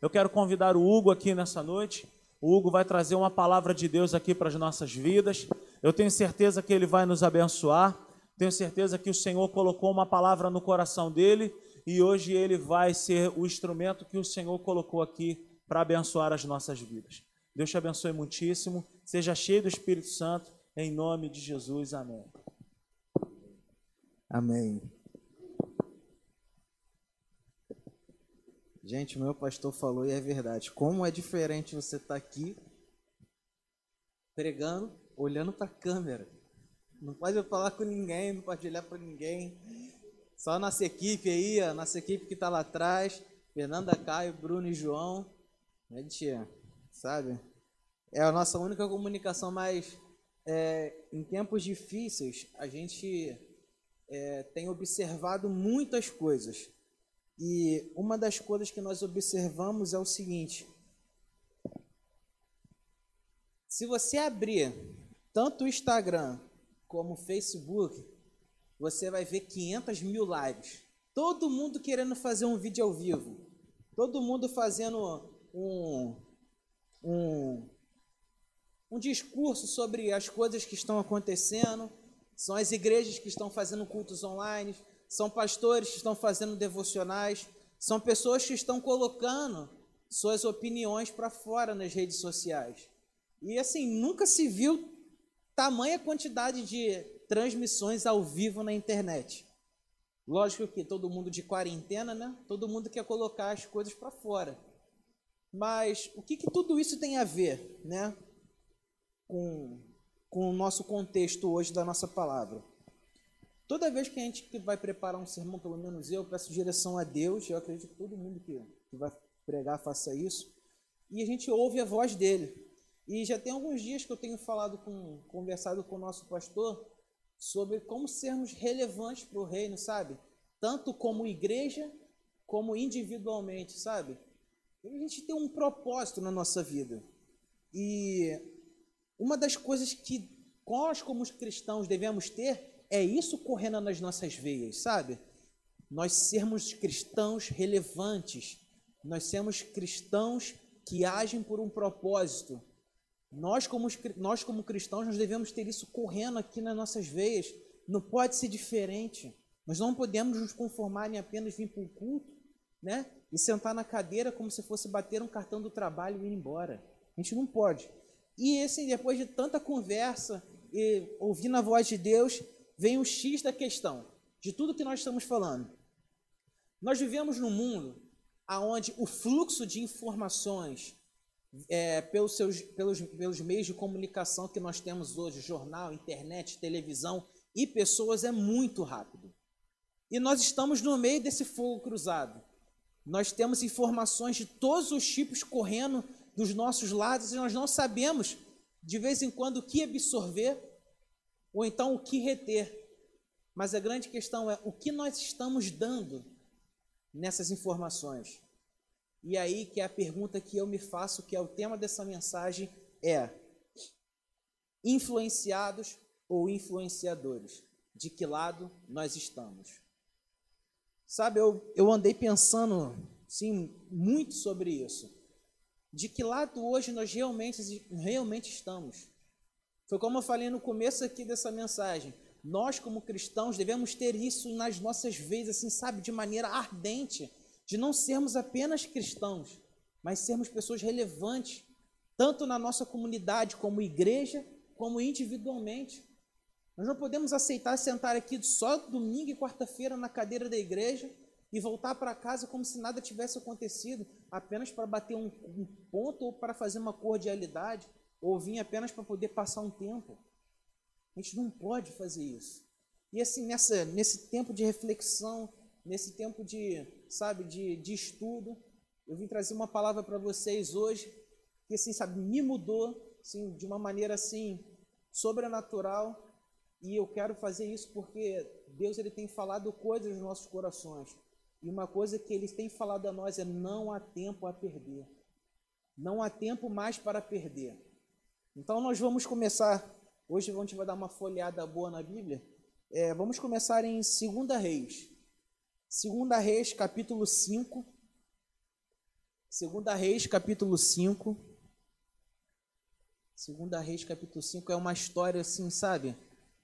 Eu quero convidar o Hugo aqui nessa noite. O Hugo vai trazer uma palavra de Deus aqui para as nossas vidas. Eu tenho certeza que ele vai nos abençoar. Tenho certeza que o Senhor colocou uma palavra no coração dele e hoje ele vai ser o instrumento que o Senhor colocou aqui para abençoar as nossas vidas. Deus te abençoe muitíssimo. Seja cheio do Espírito Santo. Em nome de Jesus. Amém. Amém. Gente, meu pastor falou e é verdade. Como é diferente você estar tá aqui pregando, olhando para a câmera. Não pode falar com ninguém, não pode olhar para ninguém. Só nossa equipe aí, a nossa equipe que está lá atrás, Fernanda, Caio, Bruno e João. Né, tia? Sabe? É a nossa única comunicação, mas é, em tempos difíceis a gente é, tem observado muitas coisas. E uma das coisas que nós observamos é o seguinte: se você abrir tanto o Instagram como o Facebook, você vai ver 500 mil lives. Todo mundo querendo fazer um vídeo ao vivo. Todo mundo fazendo um, um, um discurso sobre as coisas que estão acontecendo. São as igrejas que estão fazendo cultos online, são pastores que estão fazendo devocionais, são pessoas que estão colocando suas opiniões para fora nas redes sociais. E assim, nunca se viu tamanha quantidade de transmissões ao vivo na internet. Lógico que todo mundo de quarentena, né? Todo mundo quer colocar as coisas para fora. Mas o que, que tudo isso tem a ver, né? Com, com o nosso contexto hoje da nossa palavra. Toda vez que a gente vai preparar um sermão, pelo menos eu, peço direção a Deus, eu acredito que todo mundo que, que vai pregar faça isso, e a gente ouve a voz dele. E já tem alguns dias que eu tenho falado com, conversado com o nosso pastor sobre como sermos relevantes para o reino, sabe? Tanto como igreja, como individualmente, sabe? a gente tem um propósito na nossa vida. E uma das coisas que nós, como cristãos, devemos ter é isso correndo nas nossas veias, sabe? Nós sermos cristãos relevantes, nós sermos cristãos que agem por um propósito. Nós como, nós, como cristãos, nós devemos ter isso correndo aqui nas nossas veias. Não pode ser diferente. Nós não podemos nos conformar em apenas vir para o culto, né? E sentar na cadeira como se fosse bater um cartão do trabalho e ir embora. A gente não pode. E assim, depois de tanta conversa e ouvindo a voz de Deus, vem o X da questão, de tudo que nós estamos falando. Nós vivemos num mundo onde o fluxo de informações é, pelos, seus, pelos, pelos meios de comunicação que nós temos hoje, jornal, internet, televisão e pessoas, é muito rápido. E nós estamos no meio desse fogo cruzado. Nós temos informações de todos os tipos correndo dos nossos lados e nós não sabemos, de vez em quando, o que absorver ou então o que reter. Mas a grande questão é o que nós estamos dando nessas informações. E aí que é a pergunta que eu me faço, que é o tema dessa mensagem, é influenciados ou influenciadores? De que lado nós estamos? Sabe, eu, eu andei pensando sim, muito sobre isso. De que lado hoje nós realmente, realmente estamos? Foi como eu falei no começo aqui dessa mensagem. Nós, como cristãos, devemos ter isso nas nossas veias, assim, sabe, de maneira ardente, de não sermos apenas cristãos, mas sermos pessoas relevantes, tanto na nossa comunidade, como igreja, como individualmente. Nós não podemos aceitar sentar aqui só domingo e quarta-feira na cadeira da igreja e voltar para casa como se nada tivesse acontecido, apenas para bater um, um ponto ou para fazer uma cordialidade ou vim apenas para poder passar um tempo. A gente não pode fazer isso. E assim, nessa, nesse tempo de reflexão, nesse tempo de, sabe, de, de estudo, eu vim trazer uma palavra para vocês hoje que, assim, sabe, me mudou, assim, de uma maneira, assim, sobrenatural. E eu quero fazer isso porque Deus, ele tem falado coisas nos nossos corações. E uma coisa que ele tem falado a nós é não há tempo a perder. Não há tempo mais para perder. Então nós vamos começar, hoje a gente vai dar uma folheada boa na Bíblia. É, vamos começar em 2 Reis. 2 Reis, capítulo 5. Segunda Reis, capítulo 5. Segunda Reis, capítulo 5 é uma história assim, sabe?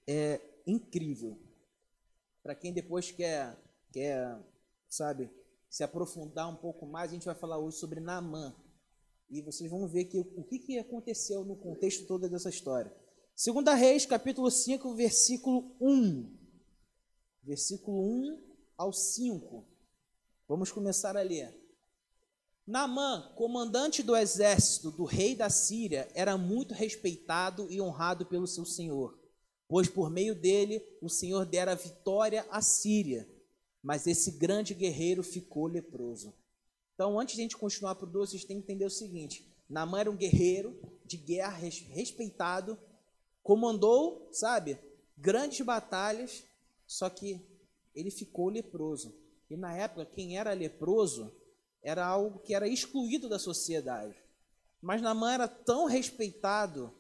É incrível. Para quem depois quer, quer, sabe, se aprofundar um pouco mais, a gente vai falar hoje sobre Naamã. E vocês vão ver que, o que, que aconteceu no contexto todo dessa história. Segunda Reis, capítulo 5, versículo 1. Versículo 1 ao 5. Vamos começar a ler. Naamã, comandante do exército do rei da Síria, era muito respeitado e honrado pelo seu senhor, pois por meio dele o senhor dera vitória à Síria. Mas esse grande guerreiro ficou leproso. Então, antes de a gente continuar para o 12, vocês têm que entender o seguinte: Naamã era um guerreiro de guerra respeitado, comandou, sabe, grandes batalhas, só que ele ficou leproso. E na época, quem era leproso era algo que era excluído da sociedade. Mas Naamã era tão respeitado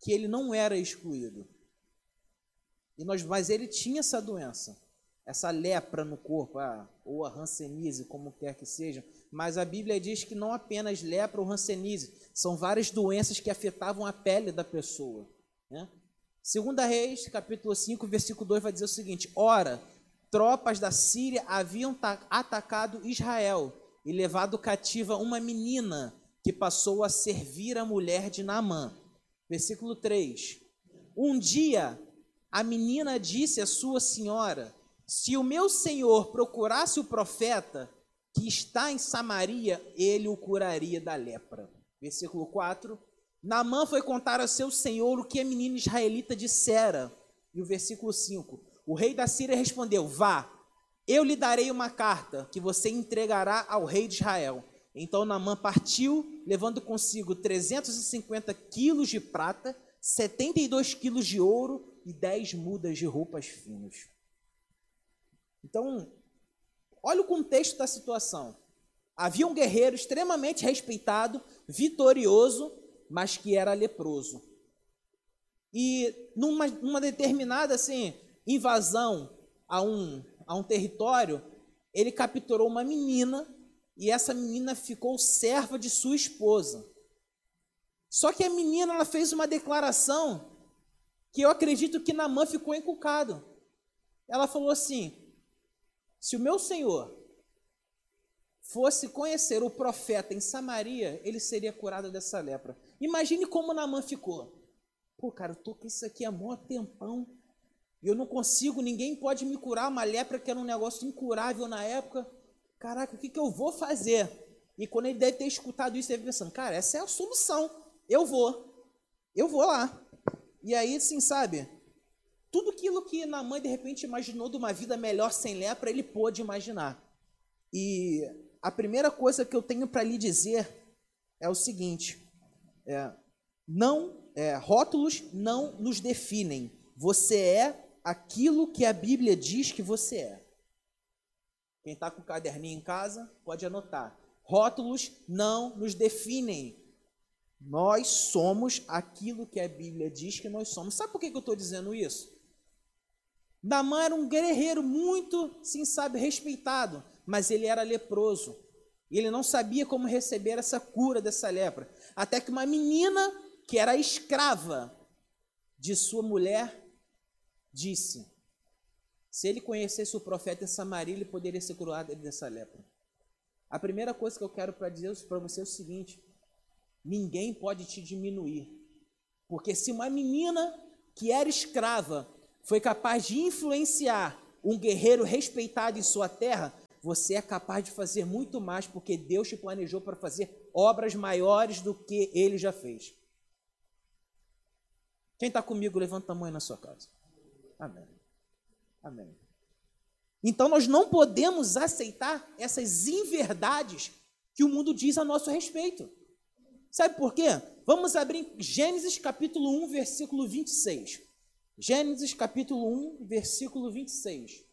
que ele não era excluído. E nós, mas ele tinha essa doença essa lepra no corpo, ah, ou a hanseníase, como quer que seja. Mas a Bíblia diz que não apenas lepra ou hanseníase, são várias doenças que afetavam a pele da pessoa. Né? Segunda Reis, capítulo 5, versículo 2 vai dizer o seguinte: Ora, tropas da Síria haviam atacado Israel e levado cativa uma menina que passou a servir a mulher de Naamã. Versículo 3. Um dia a menina disse à sua senhora: se o meu senhor procurasse o profeta que está em Samaria, ele o curaria da lepra. Versículo 4. Naamã foi contar ao seu senhor o que a menina israelita dissera. E o versículo 5. O rei da Síria respondeu: Vá, eu lhe darei uma carta que você entregará ao rei de Israel. Então Naamã partiu, levando consigo 350 quilos de prata, 72 quilos de ouro e 10 mudas de roupas finas. Então, olha o contexto da situação. Havia um guerreiro extremamente respeitado, vitorioso, mas que era leproso. E numa, numa determinada assim, invasão a um, a um território, ele capturou uma menina e essa menina ficou serva de sua esposa. Só que a menina ela fez uma declaração que eu acredito que Namã ficou encucado. Ela falou assim: se o meu senhor fosse conhecer o profeta em Samaria, ele seria curado dessa lepra. Imagine como Naamã ficou. Pô, cara, eu tô com isso aqui há mó tempão. Eu não consigo, ninguém pode me curar. Uma lepra que era um negócio incurável na época. Caraca, o que, que eu vou fazer? E quando ele deve ter escutado isso, ele deve pensando, cara, essa é a solução. Eu vou. Eu vou lá. E aí, assim, sabe? Tudo aquilo que Naamã de repente imaginou de uma vida melhor sem lepra, ele pôde imaginar. E a primeira coisa que eu tenho para lhe dizer é o seguinte: é, não é, rótulos não nos definem. Você é aquilo que a Bíblia diz que você é. Quem está com o caderninho em casa pode anotar. Rótulos não nos definem. Nós somos aquilo que a Bíblia diz que nós somos. Sabe por que eu estou dizendo isso? Namã era um guerreiro muito, sim, sabe, respeitado, mas ele era leproso. Ele não sabia como receber essa cura dessa lepra. Até que uma menina que era escrava de sua mulher disse: se ele conhecesse o profeta em Samaria, ele poderia ser curado dessa lepra. A primeira coisa que eu quero para dizer para você é o seguinte: ninguém pode te diminuir. Porque se uma menina que era escrava foi capaz de influenciar um guerreiro respeitado em sua terra, você é capaz de fazer muito mais, porque Deus te planejou para fazer obras maiores do que ele já fez. Quem está comigo, levanta a mão na sua casa. Amém. Amém. Então nós não podemos aceitar essas inverdades que o mundo diz a nosso respeito. Sabe por quê? Vamos abrir Gênesis capítulo 1, versículo 26. Gênesis capítulo 1, versículo 26.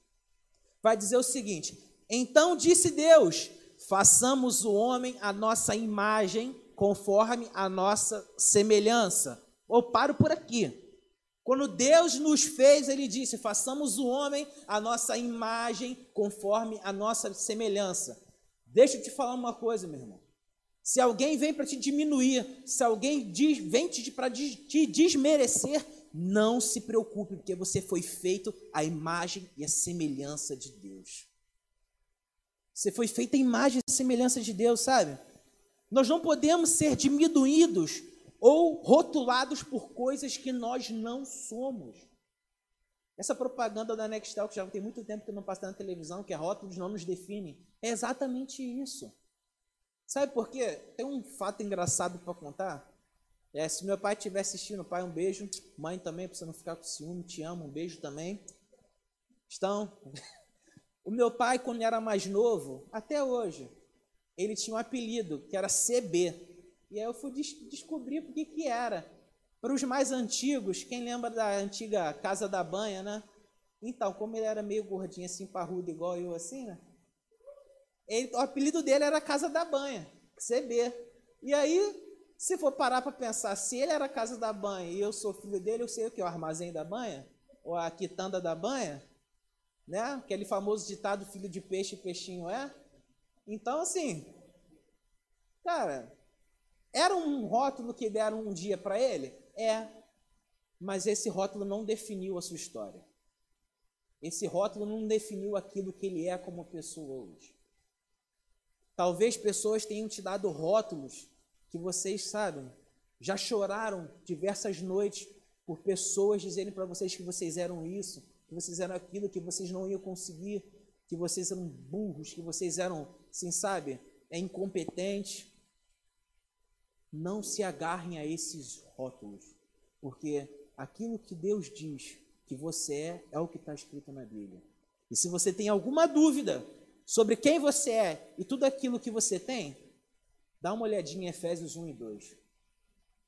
Vai dizer o seguinte: Então disse Deus: façamos o homem a nossa imagem, conforme a nossa semelhança. Ou paro por aqui. Quando Deus nos fez, ele disse: façamos o homem a nossa imagem, conforme a nossa semelhança. Deixa eu te falar uma coisa, meu irmão. Se alguém vem para te diminuir, se alguém diz, vem te, para te desmerecer, não se preocupe, porque você foi feito à imagem e à semelhança de Deus. Você foi feito à imagem e semelhança de Deus, sabe? Nós não podemos ser diminuídos ou rotulados por coisas que nós não somos. Essa propaganda da Nextel, que já tem muito tempo que não passa na televisão, que é rótulos não nos definem, é exatamente isso. Sabe por quê? Tem um fato engraçado para contar. É, se meu pai estiver assistindo, pai, um beijo. Mãe também, para você não ficar com ciúme, te amo, um beijo também. Estão? O meu pai, quando era mais novo, até hoje, ele tinha um apelido que era CB. E aí eu fui des descobrir por que que era. Para os mais antigos, quem lembra da antiga Casa da Banha, né? Então, como ele era meio gordinho assim, parrudo, igual eu assim, né? Ele, o apelido dele era Casa da Banha, CB. E aí, se for parar para pensar, se ele era Casa da Banha e eu sou filho dele, eu sei o que? O armazém da banha? Ou a quitanda da banha? Né? Aquele famoso ditado, filho de peixe, peixinho é? Então, assim, cara, era um rótulo que deram um dia para ele? É. Mas esse rótulo não definiu a sua história. Esse rótulo não definiu aquilo que ele é como pessoa hoje. Talvez pessoas tenham te dado rótulos que vocês sabem, já choraram diversas noites por pessoas dizerem para vocês que vocês eram isso, que vocês eram aquilo, que vocês não iam conseguir, que vocês eram burros, que vocês eram, assim, sabe, é incompetentes. Não se agarrem a esses rótulos, porque aquilo que Deus diz que você é, é o que está escrito na Bíblia. E se você tem alguma dúvida sobre quem você é e tudo aquilo que você tem, dá uma olhadinha em Efésios 1 e 2.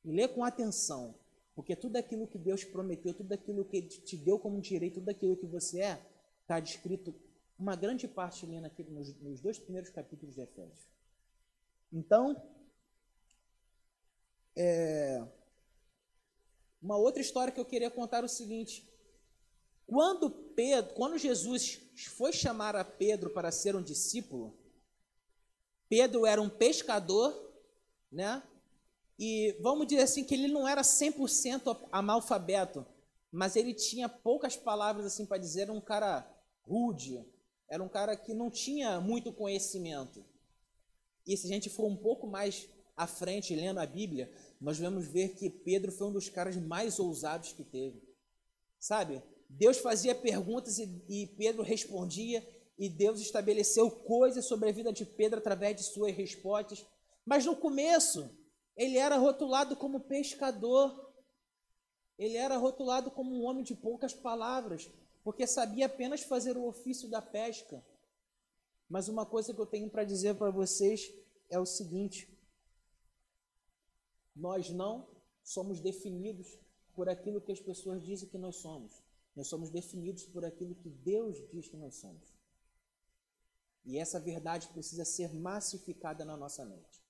E lê com atenção, porque tudo aquilo que Deus prometeu, tudo aquilo que Ele te deu como direito, tudo aquilo que você é, está descrito uma grande parte ali naquele, nos, nos dois primeiros capítulos de Efésios. Então, é, uma outra história que eu queria contar é o seguinte: quando Pedro, quando Jesus foi chamar a Pedro para ser um discípulo, Pedro era um pescador, né? E vamos dizer assim que ele não era 100% analfabeto, mas ele tinha poucas palavras assim para dizer, era um cara rude, era um cara que não tinha muito conhecimento. E se a gente for um pouco mais à frente lendo a Bíblia, nós vamos ver que Pedro foi um dos caras mais ousados que teve. Sabe? Deus fazia perguntas e, e Pedro respondia, e Deus estabeleceu coisas sobre a vida de Pedro através de suas respostas. Mas no começo, ele era rotulado como pescador. Ele era rotulado como um homem de poucas palavras, porque sabia apenas fazer o ofício da pesca. Mas uma coisa que eu tenho para dizer para vocês é o seguinte: nós não somos definidos por aquilo que as pessoas dizem que nós somos. Nós somos definidos por aquilo que Deus diz que nós somos. E essa verdade precisa ser massificada na nossa mente,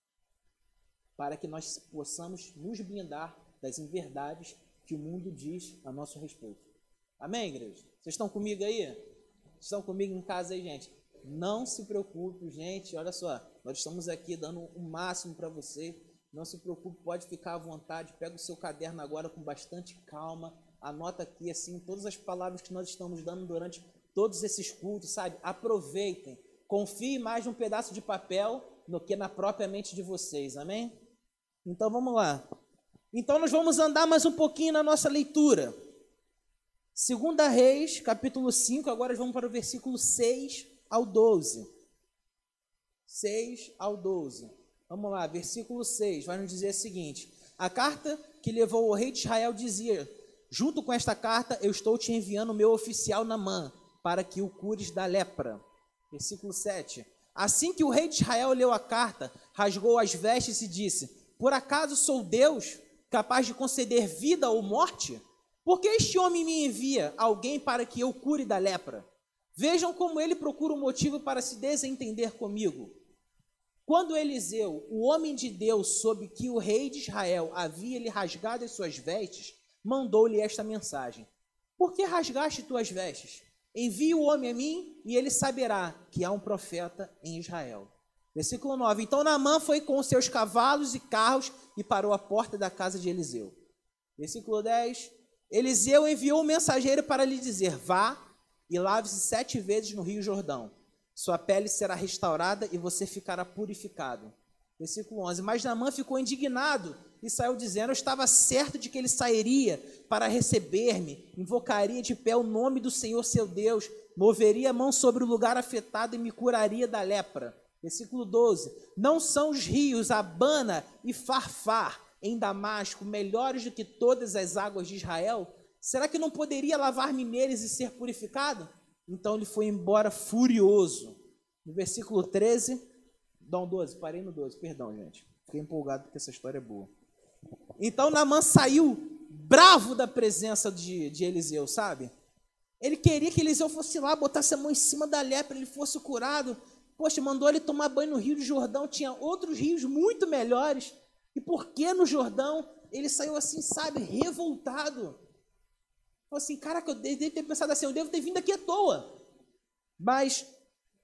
para que nós possamos nos blindar das inverdades que o mundo diz a nosso respeito. Amém, igreja? Vocês estão comigo aí? Estão comigo em casa aí, gente? Não se preocupe, gente. Olha só, nós estamos aqui dando o máximo para você. Não se preocupe, pode ficar à vontade. Pega o seu caderno agora com bastante calma anota aqui assim todas as palavras que nós estamos dando durante todos esses cultos, sabe? Aproveitem. Confie mais num pedaço de papel do que na própria mente de vocês, amém? Então vamos lá. Então nós vamos andar mais um pouquinho na nossa leitura. Segunda Reis, capítulo 5, agora vamos para o versículo 6 ao 12. 6 ao 12. Vamos lá, versículo 6, vai nos dizer o seguinte: A carta que levou o rei de Israel dizia: Junto com esta carta, eu estou te enviando o meu oficial Namã, para que o cures da lepra. Versículo 7. Assim que o rei de Israel leu a carta, rasgou as vestes e disse: Por acaso sou Deus, capaz de conceder vida ou morte? Porque este homem me envia alguém para que eu cure da lepra? Vejam como ele procura um motivo para se desentender comigo. Quando Eliseu, o homem de Deus, soube que o rei de Israel havia lhe rasgado as suas vestes, mandou-lhe esta mensagem: Por que rasgaste tuas vestes? Envie o homem a mim, e ele saberá que há um profeta em Israel. Versículo 9. Então Naamã foi com seus cavalos e carros e parou à porta da casa de Eliseu. Versículo 10. Eliseu enviou um mensageiro para lhe dizer: Vá e lave-se sete vezes no rio Jordão. Sua pele será restaurada e você ficará purificado. Versículo 11. Mas Naamã ficou indignado e saiu dizendo: Eu estava certo de que ele sairia para receber-me, invocaria de pé o nome do Senhor seu Deus, moveria a mão sobre o lugar afetado e me curaria da lepra. Versículo 12: Não são os rios Abana e Farfar em Damasco melhores do que todas as águas de Israel? Será que não poderia lavar-me neles e ser purificado? Então ele foi embora furioso. No versículo 13, não, 12, parei no 12, perdão, gente. Fiquei empolgado porque essa história é boa. Então Naamã saiu bravo da presença de, de Eliseu, sabe? Ele queria que Eliseu fosse lá, botasse a mão em cima da lepra, ele fosse curado. Poxa, mandou ele tomar banho no Rio de Jordão, tinha outros rios muito melhores. E por que no Jordão ele saiu assim, sabe, revoltado? Falou assim, caraca, eu devo ter pensado assim, eu devo ter vindo aqui à toa. Mas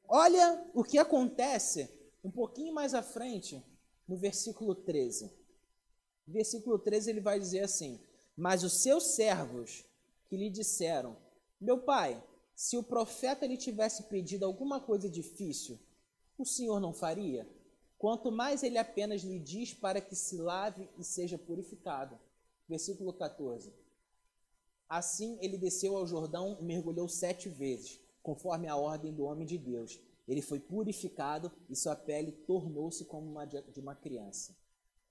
olha o que acontece um pouquinho mais à frente, no versículo 13. Versículo 13 ele vai dizer assim: Mas os seus servos que lhe disseram: Meu pai, se o profeta lhe tivesse pedido alguma coisa difícil, o senhor não faria? Quanto mais ele apenas lhe diz para que se lave e seja purificado. Versículo 14. Assim ele desceu ao Jordão e mergulhou sete vezes, conforme a ordem do homem de Deus. Ele foi purificado e sua pele tornou-se como uma de uma criança.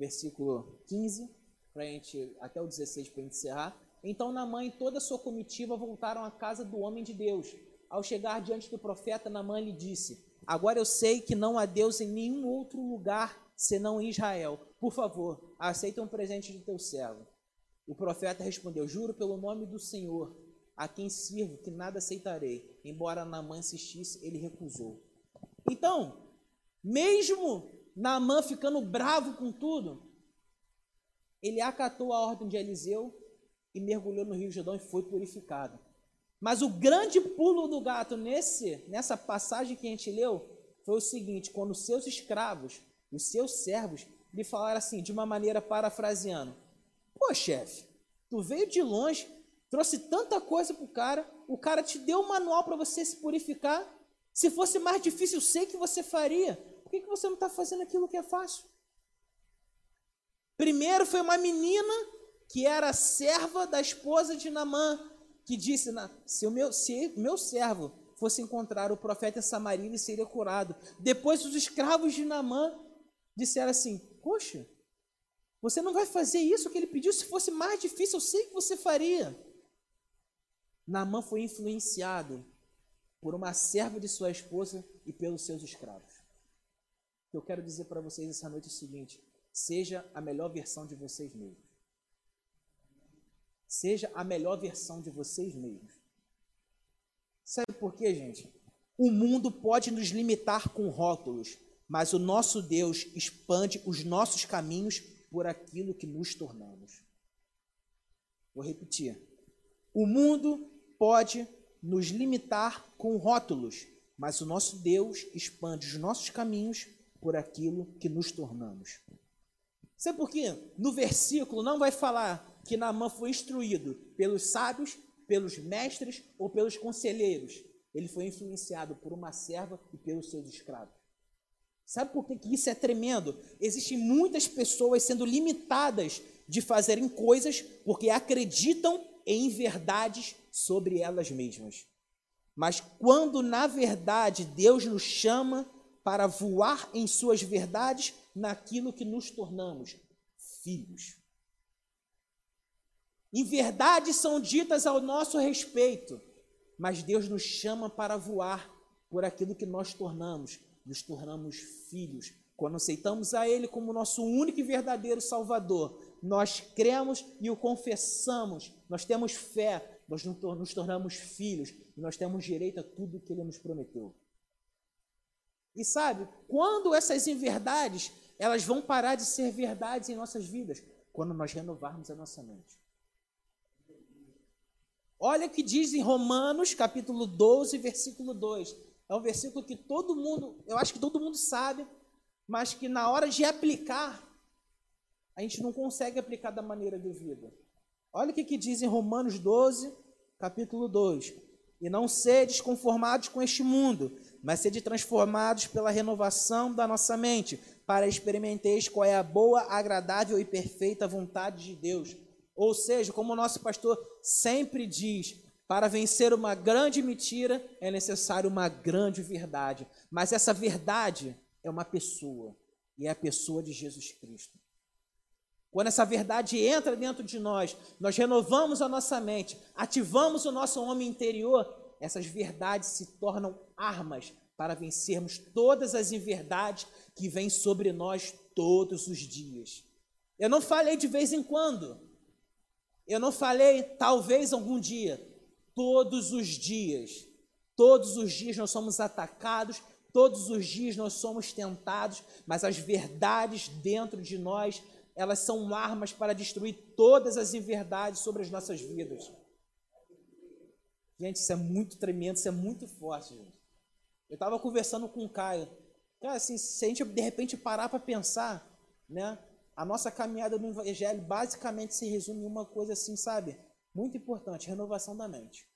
Versículo 15, pra gente, até o 16 para encerrar. Então Namã e toda a sua comitiva voltaram à casa do homem de Deus. Ao chegar diante do profeta, Namã lhe disse: Agora eu sei que não há Deus em nenhum outro lugar senão em Israel. Por favor, aceita um presente de teu servo. O profeta respondeu: Juro pelo nome do Senhor, a quem sirvo, que nada aceitarei. Embora Namã insistisse, ele recusou. Então, mesmo Namã ficando bravo com tudo, ele acatou a ordem de Eliseu e mergulhou no Rio Jordão e foi purificado. Mas o grande pulo do gato nesse, nessa passagem que a gente leu foi o seguinte: quando os seus escravos, os seus servos, lhe falaram assim, de uma maneira parafraseando: Pô, chefe, tu veio de longe, trouxe tanta coisa pro cara, o cara te deu um manual para você se purificar. Se fosse mais difícil, eu sei que você faria. Por que, você não está fazendo aquilo que é fácil? Primeiro foi uma menina que era serva da esposa de Namã, que disse: se o meu, se meu servo fosse encontrar o profeta Samaria, ele seria curado. Depois, os escravos de Namã disseram assim: Poxa, você não vai fazer isso que ele pediu? Se fosse mais difícil, eu sei que você faria. Namã foi influenciado por uma serva de sua esposa e pelos seus escravos. Que eu quero dizer para vocês essa noite é o seguinte: seja a melhor versão de vocês mesmos. Seja a melhor versão de vocês mesmos. Sabe por quê, gente? O mundo pode nos limitar com rótulos, mas o nosso Deus expande os nossos caminhos por aquilo que nos tornamos. Vou repetir. O mundo pode nos limitar com rótulos, mas o nosso Deus expande os nossos caminhos por aquilo que nos tornamos. Sabe por quê? No versículo não vai falar que Naamã foi instruído pelos sábios, pelos mestres ou pelos conselheiros. Ele foi influenciado por uma serva e pelos seus escravos. Sabe por que, que isso é tremendo? Existem muitas pessoas sendo limitadas de fazerem coisas porque acreditam em verdades sobre elas mesmas. Mas quando na verdade Deus nos chama para voar em suas verdades naquilo que nos tornamos filhos. Em verdades são ditas ao nosso respeito, mas Deus nos chama para voar por aquilo que nós tornamos, nos tornamos filhos. Quando aceitamos a Ele como nosso único e verdadeiro Salvador, nós cremos e o confessamos, nós temos fé, nós nos tornamos filhos e nós temos direito a tudo que ele nos prometeu. E sabe, quando essas inverdades, elas vão parar de ser verdades em nossas vidas? Quando nós renovarmos a nossa mente. Olha o que diz em Romanos, capítulo 12, versículo 2. É um versículo que todo mundo, eu acho que todo mundo sabe, mas que na hora de aplicar, a gente não consegue aplicar da maneira devida. Olha o que, que diz em Romanos 12, capítulo 2. E não sedes conformados com este mundo, mas sede transformados pela renovação da nossa mente, para experimenteis qual é a boa, agradável e perfeita vontade de Deus. Ou seja, como o nosso pastor sempre diz, para vencer uma grande mentira é necessário uma grande verdade. Mas essa verdade é uma pessoa, e é a pessoa de Jesus Cristo. Quando essa verdade entra dentro de nós, nós renovamos a nossa mente, ativamos o nosso homem interior, essas verdades se tornam armas para vencermos todas as inverdades que vêm sobre nós todos os dias. Eu não falei de vez em quando. Eu não falei talvez algum dia. Todos os dias. Todos os dias nós somos atacados, todos os dias nós somos tentados, mas as verdades dentro de nós elas são armas para destruir todas as inverdades sobre as nossas vidas. Gente, isso é muito tremendo, isso é muito forte, gente. Eu estava conversando com o Caio. Cara, assim, se a gente de repente parar para pensar, né? A nossa caminhada no Evangelho basicamente se resume em uma coisa assim, sabe? Muito importante, renovação da mente.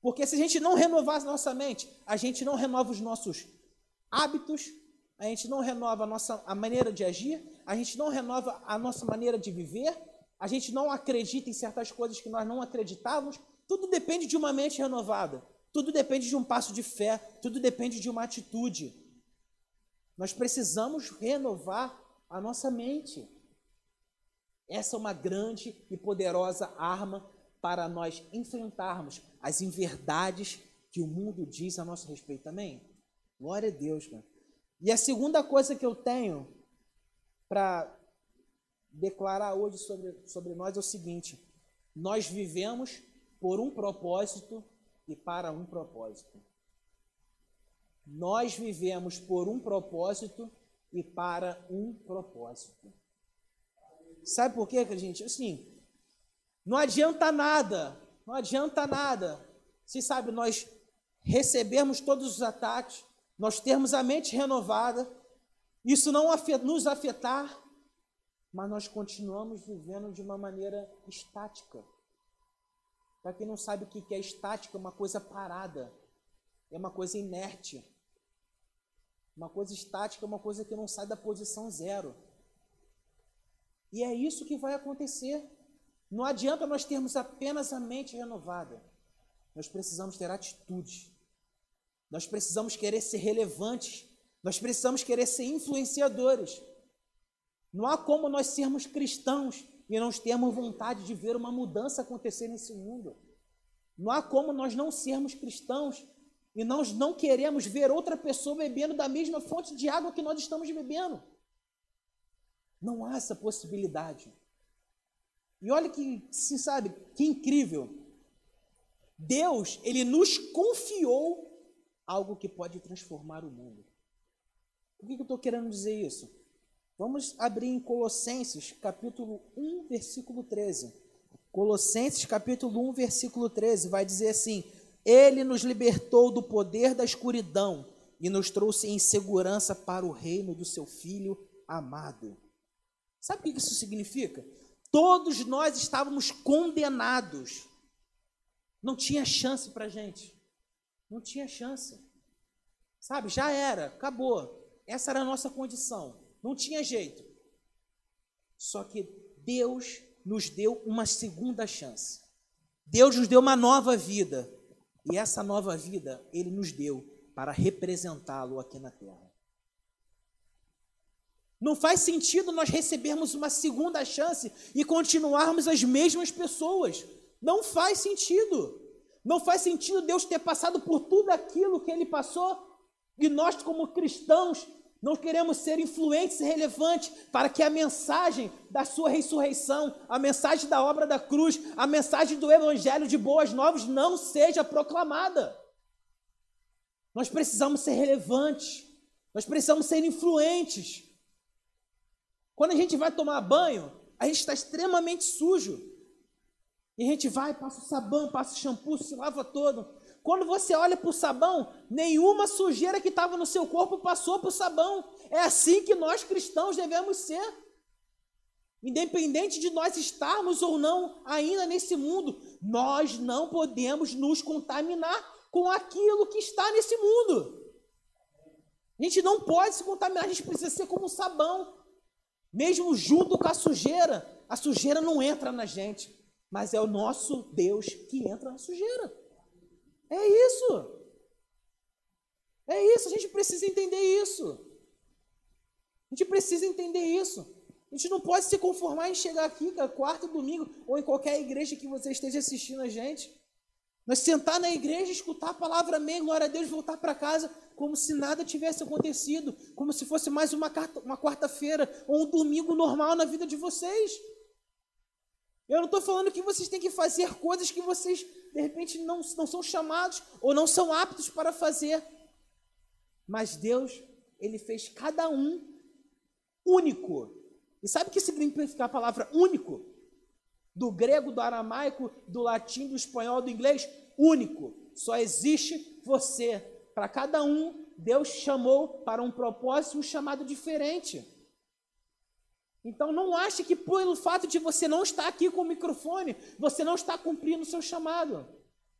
Porque se a gente não renovar a nossa mente, a gente não renova os nossos hábitos, a gente não renova a nossa a maneira de agir, a gente não renova a nossa maneira de viver, a gente não acredita em certas coisas que nós não acreditávamos. Tudo depende de uma mente renovada. Tudo depende de um passo de fé, tudo depende de uma atitude. Nós precisamos renovar a nossa mente. Essa é uma grande e poderosa arma para nós enfrentarmos as inverdades que o mundo diz a nosso respeito também. Glória a Deus, cara. E a segunda coisa que eu tenho para declarar hoje sobre, sobre nós é o seguinte: nós vivemos por um propósito e para um propósito. Nós vivemos por um propósito e para um propósito. Sabe por quê, gente? Assim, não adianta nada, não adianta nada. Se sabe, nós recebermos todos os ataques, nós termos a mente renovada, isso não nos afetar, mas nós continuamos vivendo de uma maneira estática. Para quem não sabe o que é estática, é uma coisa parada, é uma coisa inerte. Uma coisa estática é uma coisa que não sai da posição zero. E é isso que vai acontecer. Não adianta nós termos apenas a mente renovada. Nós precisamos ter atitude. Nós precisamos querer ser relevantes. Nós precisamos querer ser influenciadores. Não há como nós sermos cristãos e não termos vontade de ver uma mudança acontecer nesse mundo. Não há como nós não sermos cristãos e nós não queremos ver outra pessoa bebendo da mesma fonte de água que nós estamos bebendo. Não há essa possibilidade. E olha que, se sabe, que incrível. Deus, ele nos confiou algo que pode transformar o mundo. Por que eu estou querendo dizer isso? Vamos abrir em Colossenses, capítulo 1, versículo 13. Colossenses, capítulo 1, versículo 13, vai dizer assim: Ele nos libertou do poder da escuridão e nos trouxe em segurança para o reino do seu Filho amado. Sabe o que isso significa? Todos nós estávamos condenados. Não tinha chance para gente. Não tinha chance. Sabe, já era, acabou. Essa era a nossa condição. Não tinha jeito. Só que Deus nos deu uma segunda chance. Deus nos deu uma nova vida. E essa nova vida ele nos deu para representá-lo aqui na terra. Não faz sentido nós recebermos uma segunda chance e continuarmos as mesmas pessoas. Não faz sentido. Não faz sentido Deus ter passado por tudo aquilo que ele passou e nós, como cristãos, não queremos ser influentes e relevantes para que a mensagem da sua ressurreição, a mensagem da obra da cruz, a mensagem do evangelho de boas novas não seja proclamada. Nós precisamos ser relevantes, nós precisamos ser influentes. Quando a gente vai tomar banho, a gente está extremamente sujo. E a gente vai, passa o sabão, passa o shampoo, se lava todo. Quando você olha para o sabão, nenhuma sujeira que estava no seu corpo passou para o sabão. É assim que nós cristãos devemos ser. Independente de nós estarmos ou não ainda nesse mundo, nós não podemos nos contaminar com aquilo que está nesse mundo. A gente não pode se contaminar, a gente precisa ser como sabão. Mesmo junto com a sujeira, a sujeira não entra na gente, mas é o nosso Deus que entra na sujeira. É isso. É isso, a gente precisa entender isso. A gente precisa entender isso. A gente não pode se conformar em chegar aqui, cara, quarto domingo, ou em qualquer igreja que você esteja assistindo a gente. Nós sentar na igreja, escutar a palavra amém, glória a Deus, voltar para casa como se nada tivesse acontecido, como se fosse mais uma, uma quarta-feira ou um domingo normal na vida de vocês. Eu não estou falando que vocês têm que fazer coisas que vocês, de repente, não, não são chamados ou não são aptos para fazer. Mas Deus, Ele fez cada um único. E sabe o que significa a palavra único? Do grego, do aramaico, do latim, do espanhol, do inglês? Único. Só existe você. Para cada um, Deus chamou para um propósito, um chamado diferente. Então não ache que pelo fato de você não estar aqui com o microfone, você não está cumprindo o seu chamado.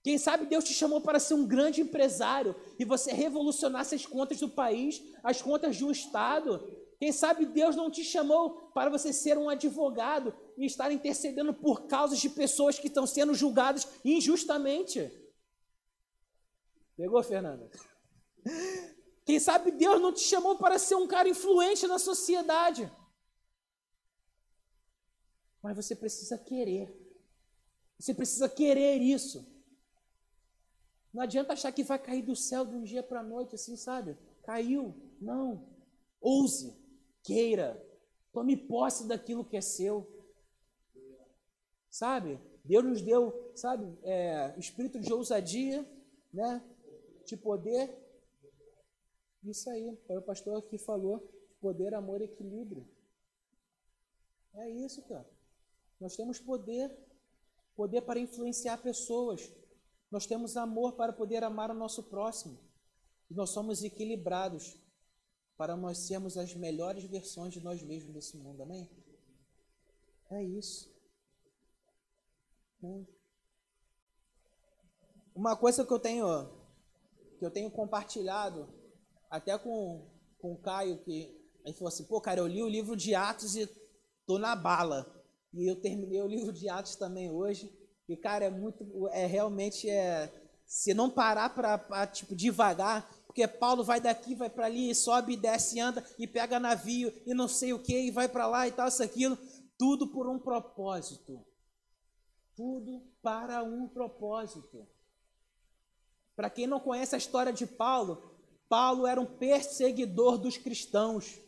Quem sabe Deus te chamou para ser um grande empresário e você revolucionasse as contas do país, as contas de um estado. Quem sabe Deus não te chamou para você ser um advogado e estar intercedendo por causas de pessoas que estão sendo julgadas injustamente. Pegou, Fernanda? Quem sabe Deus não te chamou para ser um cara influente na sociedade. Mas você precisa querer. Você precisa querer isso. Não adianta achar que vai cair do céu de um dia para a noite, assim, sabe? Caiu. Não. Ouse. Queira. Tome posse daquilo que é seu. Sabe? Deus nos deu, sabe, é, espírito de ousadia, né? De poder. Isso aí, o pastor aqui falou, poder, amor equilíbrio. É isso, cara. Nós temos poder, poder para influenciar pessoas. Nós temos amor para poder amar o nosso próximo. E nós somos equilibrados para nós sermos as melhores versões de nós mesmos nesse mundo. Amém? É isso. Uma coisa que eu tenho que eu tenho compartilhado até com, com o Caio, que ele falou assim, pô, cara, eu li o livro de Atos e tô na bala. E eu terminei o livro de Atos também hoje. E, cara, é muito. É realmente. É, se não parar para, tipo, devagar, porque Paulo vai daqui, vai para ali, sobe, desce, anda e pega navio e não sei o que, e vai para lá e tal, isso, aquilo. Tudo por um propósito. Tudo para um propósito. Para quem não conhece a história de Paulo, Paulo era um perseguidor dos cristãos.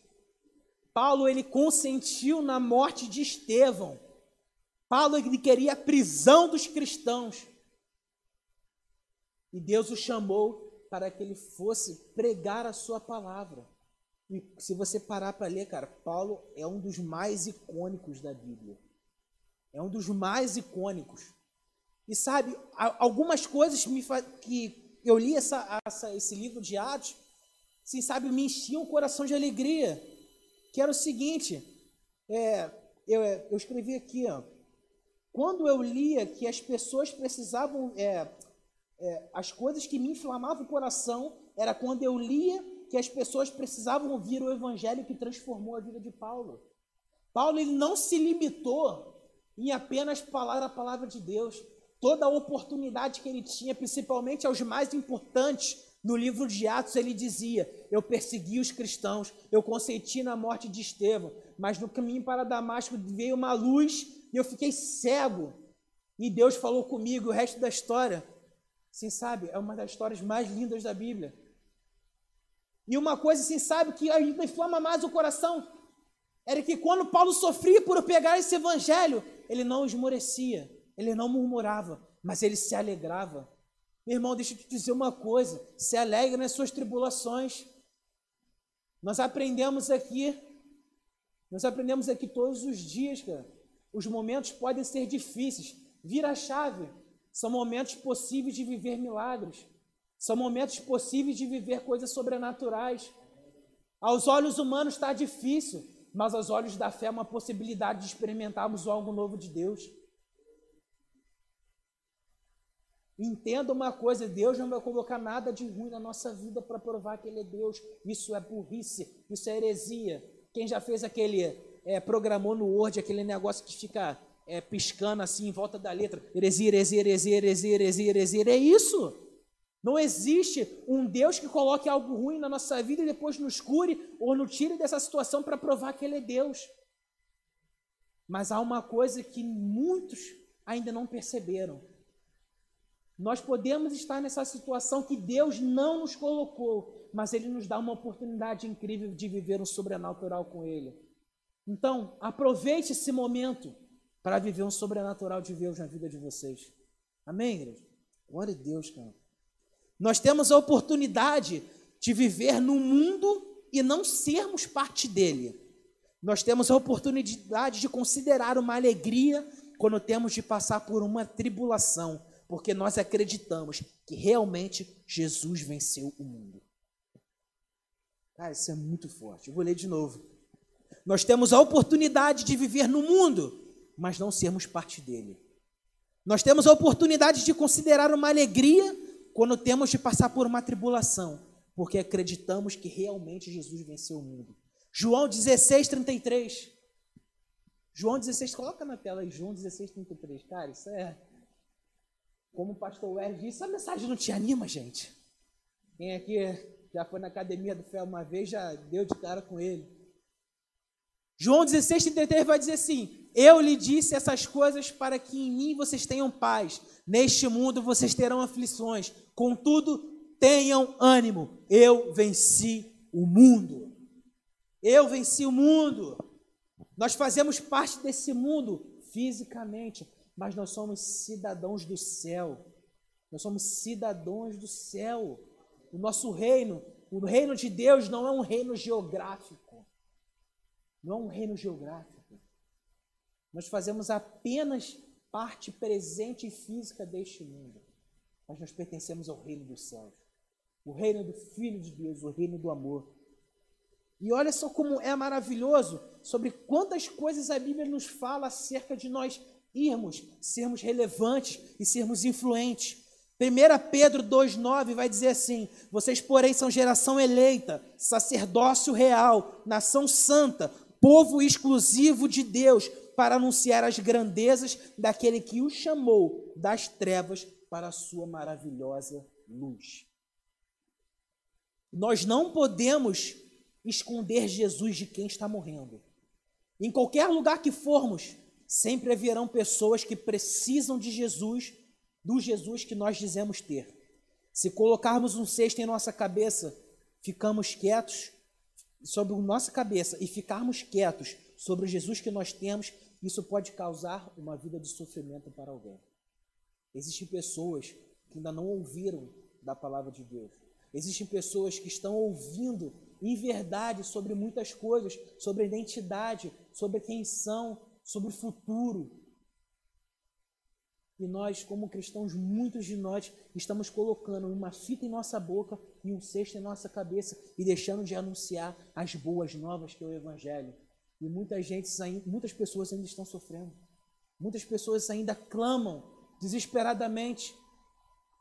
Paulo ele consentiu na morte de Estevão. Paulo ele queria a prisão dos cristãos. E Deus o chamou para que ele fosse pregar a sua palavra. E se você parar para ler, cara, Paulo é um dos mais icônicos da Bíblia. É um dos mais icônicos. E sabe, algumas coisas que eu li essa, essa, esse livro de Atos, assim, sabe, me enchiam o coração de alegria que era o seguinte, é, eu, eu escrevi aqui, ó, quando eu lia que as pessoas precisavam, é, é, as coisas que me inflamavam o coração, era quando eu lia que as pessoas precisavam ouvir o evangelho que transformou a vida de Paulo. Paulo ele não se limitou em apenas falar a palavra de Deus. Toda a oportunidade que ele tinha, principalmente aos mais importantes, no livro de Atos ele dizia: Eu persegui os cristãos, eu consenti na morte de Estevão, mas no caminho para Damasco veio uma luz e eu fiquei cego. E Deus falou comigo o resto da história. Sim, sabe? É uma das histórias mais lindas da Bíblia. E uma coisa, assim, sabe, que ainda inflama mais o coração, era que quando Paulo sofria por pegar esse evangelho, ele não esmorecia, ele não murmurava, mas ele se alegrava. Meu irmão, deixa eu te dizer uma coisa: se alegre nas suas tribulações. Nós aprendemos aqui, nós aprendemos aqui todos os dias, cara. Os momentos podem ser difíceis. Vira a chave. São momentos possíveis de viver milagres. São momentos possíveis de viver coisas sobrenaturais. Aos olhos humanos está difícil, mas aos olhos da fé é uma possibilidade de experimentarmos algo novo de Deus. Entenda uma coisa: Deus não vai colocar nada de ruim na nossa vida para provar que Ele é Deus. Isso é burrice, isso é heresia. Quem já fez aquele, é, programou no Word aquele negócio que fica é, piscando assim em volta da letra: heresia, heresia, heresia, heresia, heresia, heresia. É isso. Não existe um Deus que coloque algo ruim na nossa vida e depois nos cure ou nos tire dessa situação para provar que Ele é Deus. Mas há uma coisa que muitos ainda não perceberam. Nós podemos estar nessa situação que Deus não nos colocou, mas Ele nos dá uma oportunidade incrível de viver um sobrenatural com Ele. Então, aproveite esse momento para viver um sobrenatural de Deus na vida de vocês. Amém, igreja? Glória a Deus, cara. Nós temos a oportunidade de viver no mundo e não sermos parte dele. Nós temos a oportunidade de considerar uma alegria quando temos de passar por uma tribulação, porque nós acreditamos que realmente Jesus venceu o mundo. Cara, isso é muito forte. Eu vou ler de novo. Nós temos a oportunidade de viver no mundo, mas não sermos parte dele. Nós temos a oportunidade de considerar uma alegria quando temos de passar por uma tribulação, porque acreditamos que realmente Jesus venceu o mundo. João 16, 33. João 16, coloca na tela aí, João 16, 33. Cara, isso é. Como o pastor Wes disse, essa mensagem não te anima, gente. Quem aqui já foi na academia do Fé uma vez, já deu de cara com ele. João 16, 33 vai dizer assim: Eu lhe disse essas coisas para que em mim vocês tenham paz. Neste mundo vocês terão aflições, contudo, tenham ânimo, eu venci o mundo. Eu venci o mundo. Nós fazemos parte desse mundo fisicamente, mas nós somos cidadãos do céu. Nós somos cidadãos do céu. O nosso reino, o reino de Deus não é um reino geográfico. Não é um reino geográfico. Nós fazemos apenas parte presente e física deste mundo, mas nós pertencemos ao reino dos céus, o reino do Filho de Deus, o reino do amor. E olha só como é maravilhoso sobre quantas coisas a Bíblia nos fala acerca de nós irmos, sermos relevantes e sermos influentes. 1 Pedro 2,9 vai dizer assim: Vocês, porém, são geração eleita, sacerdócio real, nação santa, povo exclusivo de Deus, para anunciar as grandezas daquele que o chamou das trevas para a sua maravilhosa luz. Nós não podemos esconder Jesus de quem está morrendo. Em qualquer lugar que formos, sempre haverão pessoas que precisam de Jesus, do Jesus que nós dizemos ter. Se colocarmos um cesto em nossa cabeça, ficamos quietos sobre a nossa cabeça e ficarmos quietos sobre o Jesus que nós temos, isso pode causar uma vida de sofrimento para alguém. Existem pessoas que ainda não ouviram da palavra de Deus. Existem pessoas que estão ouvindo em verdade sobre muitas coisas, sobre identidade, sobre quem são, sobre o futuro. E nós, como cristãos, muitos de nós estamos colocando uma fita em nossa boca e um cesto em nossa cabeça e deixando de anunciar as boas novas que é o Evangelho. E muita gente, muitas pessoas ainda estão sofrendo. Muitas pessoas ainda clamam desesperadamente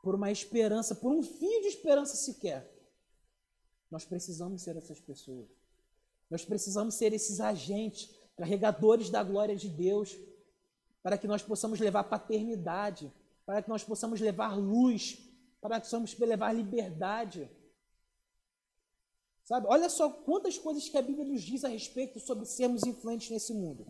por uma esperança, por um fio de esperança sequer. Nós precisamos ser essas pessoas. Nós precisamos ser esses agentes, carregadores da glória de Deus, para que nós possamos levar paternidade, para que nós possamos levar luz, para que possamos levar liberdade. Sabe? Olha só quantas coisas que a Bíblia nos diz a respeito sobre sermos influentes nesse mundo.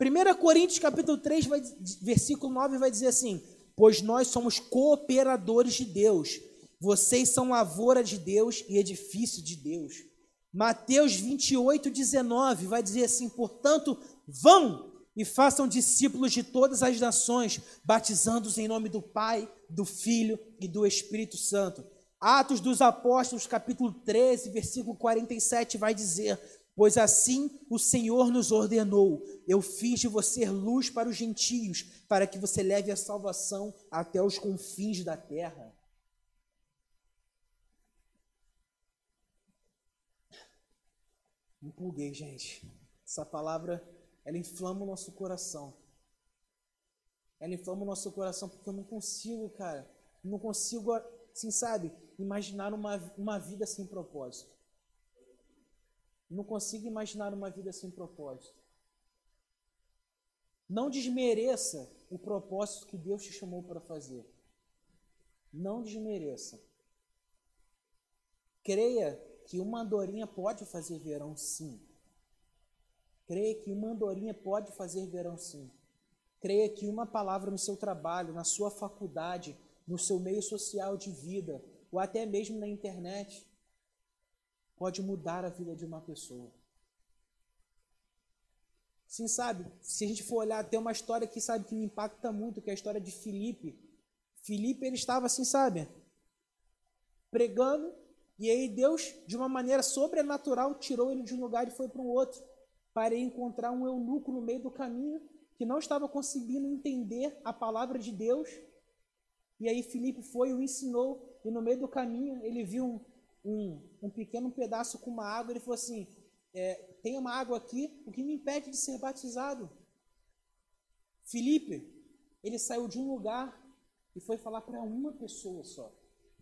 1 Coríntios capítulo 3, vai, versículo 9 vai dizer assim: "Pois nós somos cooperadores de Deus. Vocês são lavoura de Deus e edifício de Deus." Mateus 28, 19 vai dizer assim: "Portanto, vão e façam discípulos de todas as nações, batizando-os em nome do Pai, do Filho e do Espírito Santo." Atos dos Apóstolos, capítulo 13, versículo 47, vai dizer: Pois assim o Senhor nos ordenou: Eu fiz de você luz para os gentios, para que você leve a salvação até os confins da terra. Empolguei, gente. Essa palavra, ela inflama o nosso coração. Ela inflama o nosso coração porque eu não consigo, cara, não consigo, assim, sabe, imaginar uma, uma vida sem propósito. Não consigo imaginar uma vida sem propósito. Não desmereça o propósito que Deus te chamou para fazer. Não desmereça. Creia que uma andorinha pode fazer verão sim. Creia que uma andorinha pode fazer verão sim. Creia que uma palavra no seu trabalho, na sua faculdade, no seu meio social de vida, ou até mesmo na internet, pode mudar a vida de uma pessoa. Sim, sabe? Se a gente for olhar, tem uma história que sabe que me impacta muito, que é a história de Filipe. Filipe ele estava assim, sabe? Pregando, e aí Deus, de uma maneira sobrenatural, tirou ele de um lugar e foi para um outro, para encontrar um eunuco no meio do caminho que não estava conseguindo entender a palavra de Deus. E aí Filipe foi e o ensinou, e no meio do caminho ele viu um, um, um pequeno pedaço com uma água, ele falou assim: é, tem uma água aqui, o que me impede de ser batizado? Felipe, ele saiu de um lugar e foi falar para uma pessoa só.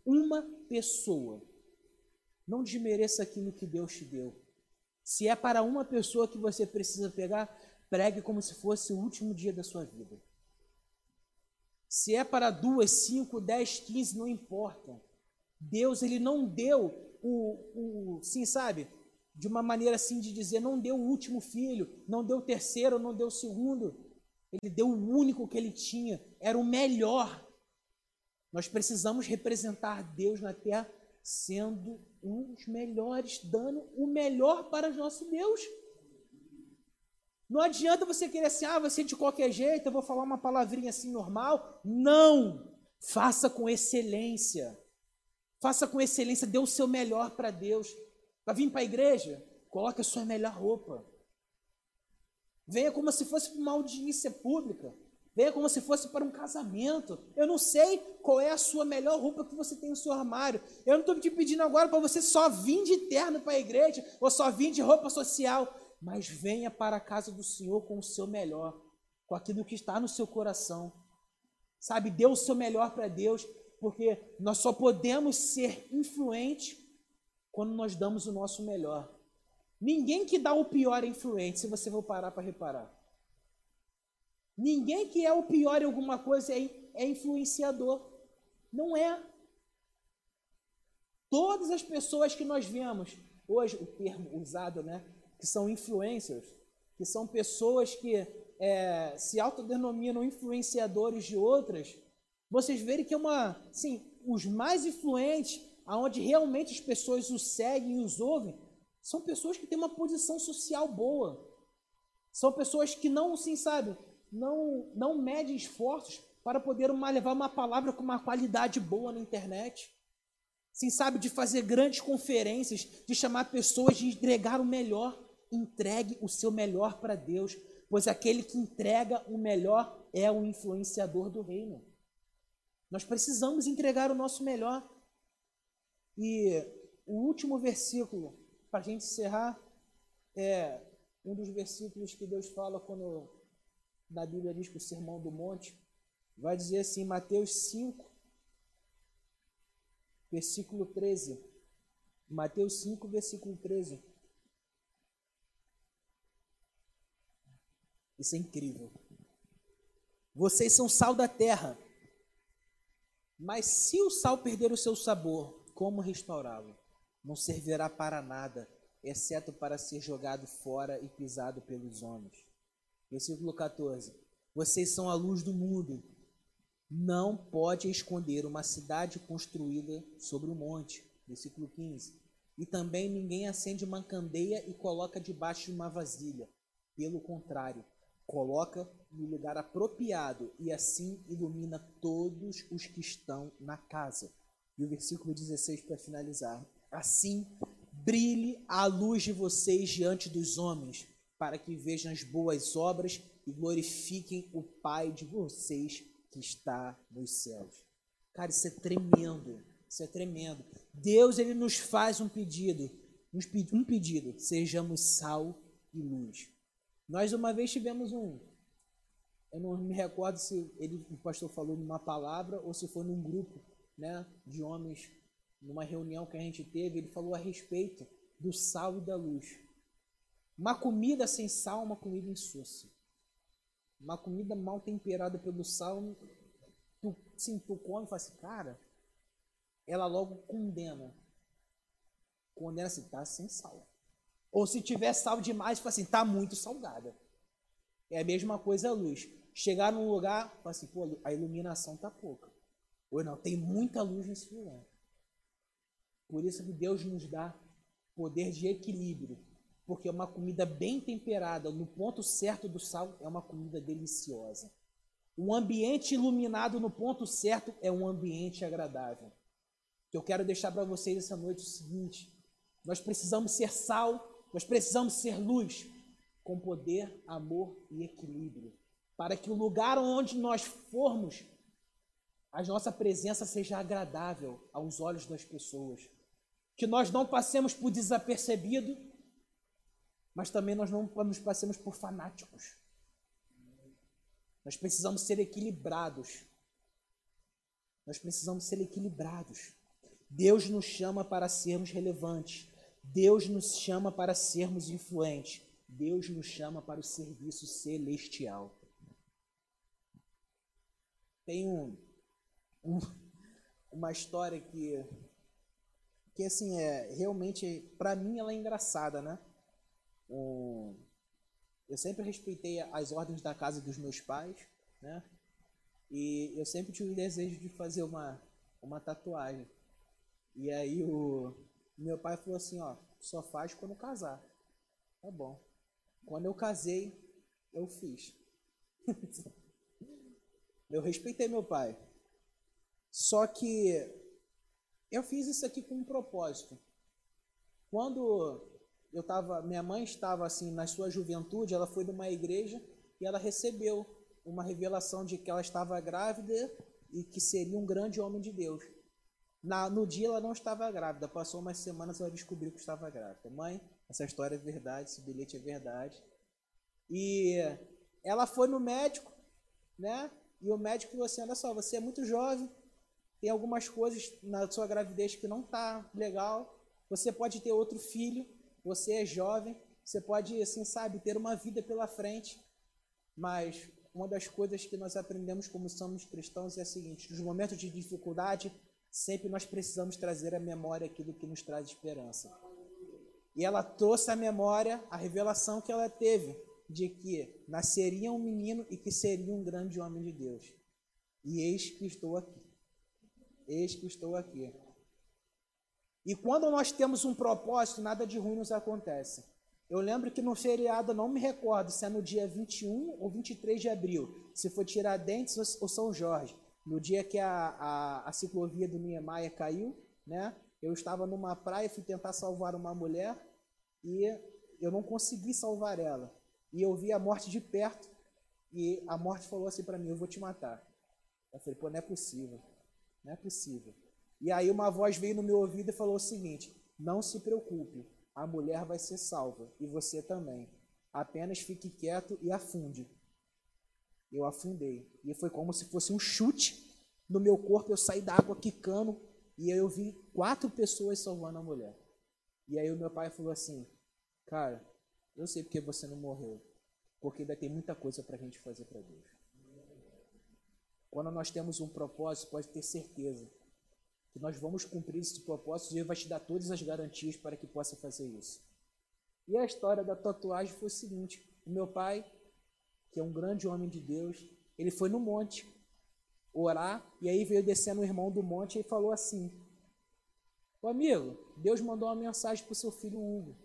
Uma pessoa. Não desmereça aquilo que Deus te deu. Se é para uma pessoa que você precisa pegar, pregue como se fosse o último dia da sua vida. Se é para duas, cinco, dez, quinze, não importa. Deus ele não deu o, o sim, sabe? De uma maneira assim de dizer, não deu o último filho, não deu o terceiro, não deu o segundo. Ele deu o único que ele tinha, era o melhor. Nós precisamos representar Deus na terra sendo os melhores, dando o melhor para o nosso Deus. Não adianta você querer assim, ah, você de qualquer jeito, eu vou falar uma palavrinha assim normal. Não! Faça com excelência. Faça com excelência, dê o seu melhor para Deus. Para vir para a igreja, coloque a sua melhor roupa. Venha como se fosse para uma audiência pública. Venha como se fosse para um casamento. Eu não sei qual é a sua melhor roupa que você tem no seu armário. Eu não estou te pedindo agora para você só vir de terno para a igreja ou só vir de roupa social. Mas venha para a casa do Senhor com o seu melhor, com aquilo que está no seu coração. Sabe, dê o seu melhor para Deus porque nós só podemos ser influentes quando nós damos o nosso melhor. Ninguém que dá o pior é influente, se você for parar para reparar. Ninguém que é o pior em alguma coisa é, é influenciador. Não é. Todas as pessoas que nós vemos, hoje o termo usado, né, que são influencers, que são pessoas que é, se autodenominam influenciadores de outras, vocês verem que é uma, sim, os mais influentes, aonde realmente as pessoas os seguem e os ouvem, são pessoas que têm uma posição social boa. São pessoas que não, sim, sabe, não, não medem esforços para poder uma, levar uma palavra com uma qualidade boa na internet. Sim, sabe, de fazer grandes conferências, de chamar pessoas, de entregar o melhor. Entregue o seu melhor para Deus, pois aquele que entrega o melhor é o influenciador do reino. Nós precisamos entregar o nosso melhor. E o último versículo, para a gente encerrar, é um dos versículos que Deus fala quando na Bíblia diz que o Sermão do Monte, vai dizer assim, Mateus 5, versículo 13. Mateus 5, versículo 13. Isso é incrível. Vocês são sal da terra. Mas se o sal perder o seu sabor, como restaurá-lo? Não servirá para nada, exceto para ser jogado fora e pisado pelos homens. Versículo 14. Vocês são a luz do mundo. Não pode esconder uma cidade construída sobre um monte. Versículo 15. E também ninguém acende uma candeia e coloca debaixo de uma vasilha. Pelo contrário, coloca no lugar apropriado e assim ilumina todos os que estão na casa. E o versículo 16 para finalizar. Assim, brilhe a luz de vocês diante dos homens, para que vejam as boas obras e glorifiquem o Pai de vocês que está nos céus. Cara, isso é tremendo. Isso é tremendo. Deus ele nos faz um pedido, um pedido, sejamos sal e luz. Nós uma vez tivemos um, eu não me recordo se ele, o pastor falou numa palavra ou se foi num grupo, né, de homens, numa reunião que a gente teve, ele falou a respeito do sal e da luz. Uma comida sem sal uma comida insossa. Uma comida mal temperada pelo sal, tu, sim, tu come e fala assim, cara, ela logo condena. Condena assim, tá sem sal. Ou se tiver sal demais, fala assim, tá muito salgada. É a mesma coisa a luz. Chegar num lugar, fala assim, pô, a iluminação tá pouca. Ou não, tem muita luz nesse lugar. Por isso que Deus nos dá poder de equilíbrio. Porque uma comida bem temperada, no ponto certo do sal, é uma comida deliciosa. Um ambiente iluminado no ponto certo é um ambiente agradável. Que eu quero deixar para vocês essa noite é o seguinte: nós precisamos ser sal, nós precisamos ser luz, com poder, amor e equilíbrio, para que o lugar onde nós formos, a nossa presença seja agradável aos olhos das pessoas. Que nós não passemos por desapercebido, mas também nós não nos passemos por fanáticos. Nós precisamos ser equilibrados. Nós precisamos ser equilibrados. Deus nos chama para sermos relevantes. Deus nos chama para sermos influentes. Deus nos chama para o serviço celestial. Tem um, um, uma história que, que assim, é realmente, para mim, ela é engraçada, né? Eu sempre respeitei as ordens da casa dos meus pais, né? E eu sempre tive o desejo de fazer uma, uma tatuagem. E aí o meu pai falou assim, ó, só faz quando casar. Tá bom. Quando eu casei, eu fiz. eu respeitei meu pai. Só que eu fiz isso aqui com um propósito. Quando eu tava, minha mãe estava assim na sua juventude, ela foi numa igreja e ela recebeu uma revelação de que ela estava grávida e que seria um grande homem de Deus. Na, no dia ela não estava grávida, passou umas semanas ela descobriu que estava grávida. Mãe, essa história é verdade, esse bilhete é verdade. E ela foi no médico, né? E o médico falou assim: olha só, você é muito jovem, tem algumas coisas na sua gravidez que não tá legal. Você pode ter outro filho, você é jovem, você pode, assim, sabe, ter uma vida pela frente. Mas uma das coisas que nós aprendemos como somos cristãos é a seguinte: nos momentos de dificuldade, sempre nós precisamos trazer à memória aquilo que nos traz esperança. E ela trouxe à memória a revelação que ela teve de que nasceria um menino e que seria um grande homem de Deus. E eis que estou aqui. Eis que estou aqui. E quando nós temos um propósito, nada de ruim nos acontece. Eu lembro que no feriado, não me recordo se é no dia 21 ou 23 de abril, se foi Tiradentes ou São Jorge no dia que a, a, a ciclovia do Niemeyer caiu, né? Eu estava numa praia, fui tentar salvar uma mulher e eu não consegui salvar ela. E eu vi a morte de perto e a morte falou assim para mim: Eu vou te matar. Eu falei: Pô, não é possível. Não é possível. E aí uma voz veio no meu ouvido e falou o seguinte: Não se preocupe, a mulher vai ser salva e você também. Apenas fique quieto e afunde eu afundei. E foi como se fosse um chute no meu corpo, eu saí da água quicando e aí eu vi quatro pessoas salvando a mulher. E aí o meu pai falou assim: Cara, eu sei porque você não morreu, porque ainda tem muita coisa para a gente fazer para Deus. Quando nós temos um propósito, pode ter certeza que nós vamos cumprir esse propósito e Deus vai te dar todas as garantias para que possa fazer isso. E a história da tatuagem foi o seguinte: o meu pai que é um grande homem de Deus, ele foi no monte orar, e aí veio descendo o irmão do monte e falou assim: Ô amigo, Deus mandou uma mensagem para o seu filho Hugo,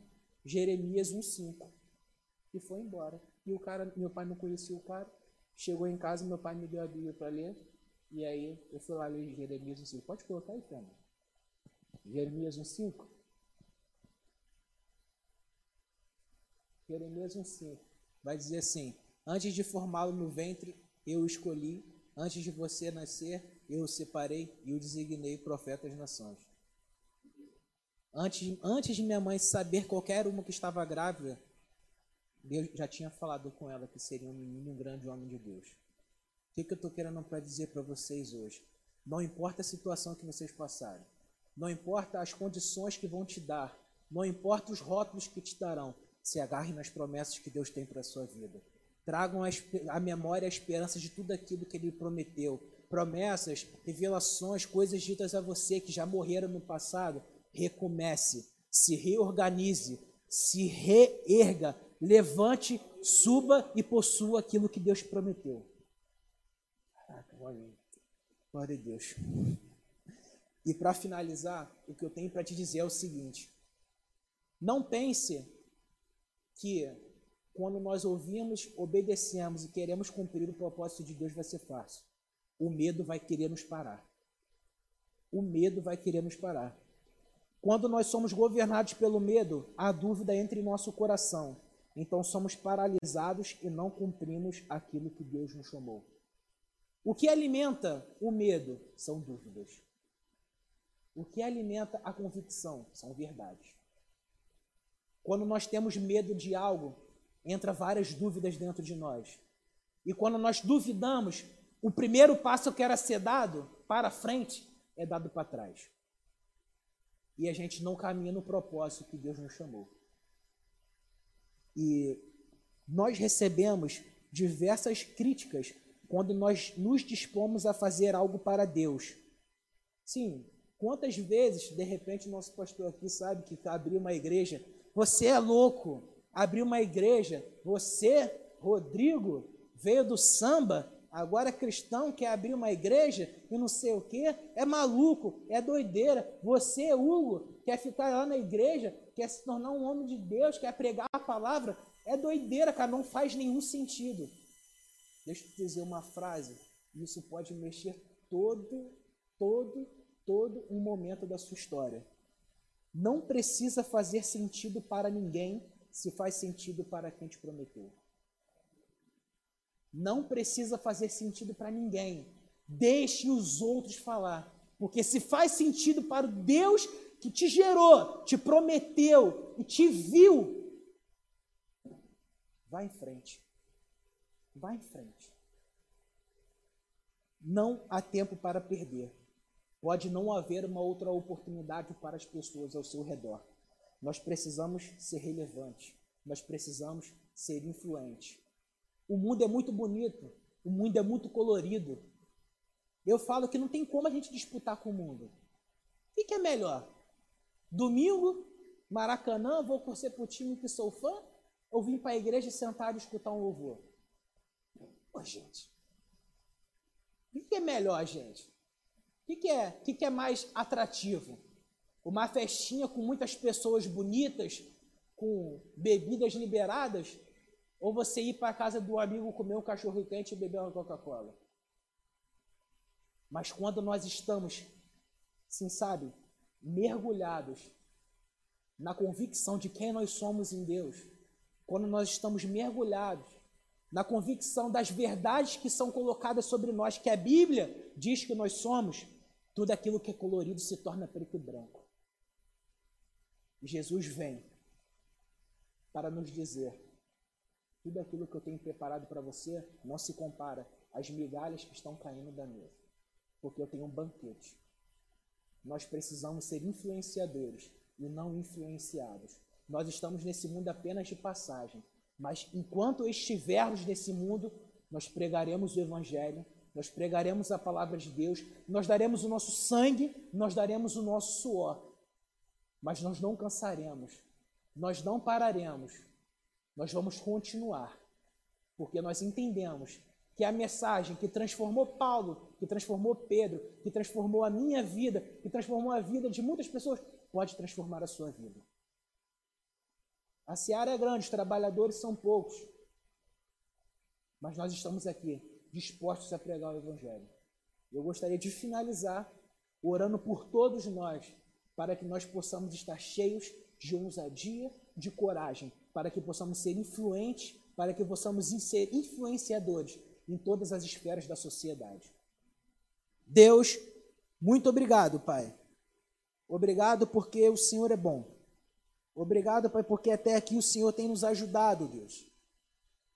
Jeremias 1,5. E foi embora. E o cara, meu pai não conhecia o cara, chegou em casa, meu pai me deu a Bíblia para ler, e aí eu fui lá ler Jeremias 1,5. Pode colocar aí, Fernando. Jeremias 1,5. Jeremias 1,5 vai dizer assim: Antes de formá-lo no ventre, eu o escolhi. Antes de você nascer, eu o separei e o designei profeta das nações. Antes, antes de minha mãe saber qualquer uma que estava grávida, Deus já tinha falado com ela que seria um menino um grande homem de Deus. O que, que eu estou querendo para dizer para vocês hoje? Não importa a situação que vocês passarem, não importa as condições que vão te dar, não importa os rótulos que te darão, se agarre nas promessas que Deus tem para a sua vida. Tragam a memória a esperança de tudo aquilo que Ele prometeu. Promessas, revelações, coisas ditas a você que já morreram no passado. Recomece, se reorganize, se reerga, levante, suba e possua aquilo que Deus prometeu. Caraca, glória a Deus. E para finalizar, o que eu tenho para te dizer é o seguinte: não pense que quando nós ouvimos, obedecemos e queremos cumprir o propósito de Deus vai ser fácil. O medo vai querer nos parar. O medo vai querer nos parar. Quando nós somos governados pelo medo, há dúvida entre nosso coração. Então somos paralisados e não cumprimos aquilo que Deus nos chamou. O que alimenta o medo são dúvidas. O que alimenta a convicção são verdades. Quando nós temos medo de algo, entra várias dúvidas dentro de nós. E quando nós duvidamos, o primeiro passo que era ser dado para frente é dado para trás. E a gente não caminha no propósito que Deus nos chamou. E nós recebemos diversas críticas quando nós nos dispomos a fazer algo para Deus. Sim, quantas vezes, de repente, nosso pastor aqui sabe que abriu uma igreja você é louco. Abriu uma igreja. Você, Rodrigo, veio do samba, agora é cristão, quer abrir uma igreja e não sei o quê. É maluco, é doideira. Você, Hugo, quer ficar lá na igreja, quer se tornar um homem de Deus, quer pregar a palavra. É doideira, cara, não faz nenhum sentido. Deixa eu te dizer uma frase. Isso pode mexer todo, todo, todo um momento da sua história. Não precisa fazer sentido para ninguém se faz sentido para quem te prometeu. Não precisa fazer sentido para ninguém. Deixe os outros falar. Porque se faz sentido para o Deus que te gerou, te prometeu e te viu, vá em frente. Vá em frente. Não há tempo para perder. Pode não haver uma outra oportunidade para as pessoas ao seu redor. Nós precisamos ser relevantes. Nós precisamos ser influentes. O mundo é muito bonito. O mundo é muito colorido. Eu falo que não tem como a gente disputar com o mundo. O que é melhor? Domingo, Maracanã, vou torcer para o time que sou fã? Ou vim para a igreja sentar e escutar um louvor? Pô, gente. O que é melhor, gente? O que, que, é? O que, que é mais atrativo? Uma festinha com muitas pessoas bonitas, com bebidas liberadas? Ou você ir para a casa do amigo comer um cachorro quente e beber uma Coca-Cola? Mas quando nós estamos, sim, sabe, mergulhados na convicção de quem nós somos em Deus, quando nós estamos mergulhados na convicção das verdades que são colocadas sobre nós, que a Bíblia diz que nós somos, tudo aquilo que é colorido se torna preto e branco. Jesus vem para nos dizer: tudo aquilo que eu tenho preparado para você não se compara às migalhas que estão caindo da mesa, porque eu tenho um banquete. Nós precisamos ser influenciadores e não influenciados. Nós estamos nesse mundo apenas de passagem, mas enquanto estivermos nesse mundo, nós pregaremos o Evangelho, nós pregaremos a palavra de Deus, nós daremos o nosso sangue, nós daremos o nosso suor, mas nós não cansaremos, nós não pararemos, nós vamos continuar, porque nós entendemos que a mensagem que transformou Paulo, que transformou Pedro, que transformou a minha vida, que transformou a vida de muitas pessoas, pode transformar a sua vida. A seara é grande, os trabalhadores são poucos, mas nós estamos aqui dispostos a pregar o Evangelho. Eu gostaria de finalizar orando por todos nós, para que nós possamos estar cheios de ousadia, de coragem, para que possamos ser influentes, para que possamos ser influenciadores em todas as esferas da sociedade. Deus, muito obrigado, Pai. Obrigado porque o Senhor é bom. Obrigado, Pai, porque até aqui o Senhor tem nos ajudado, Deus.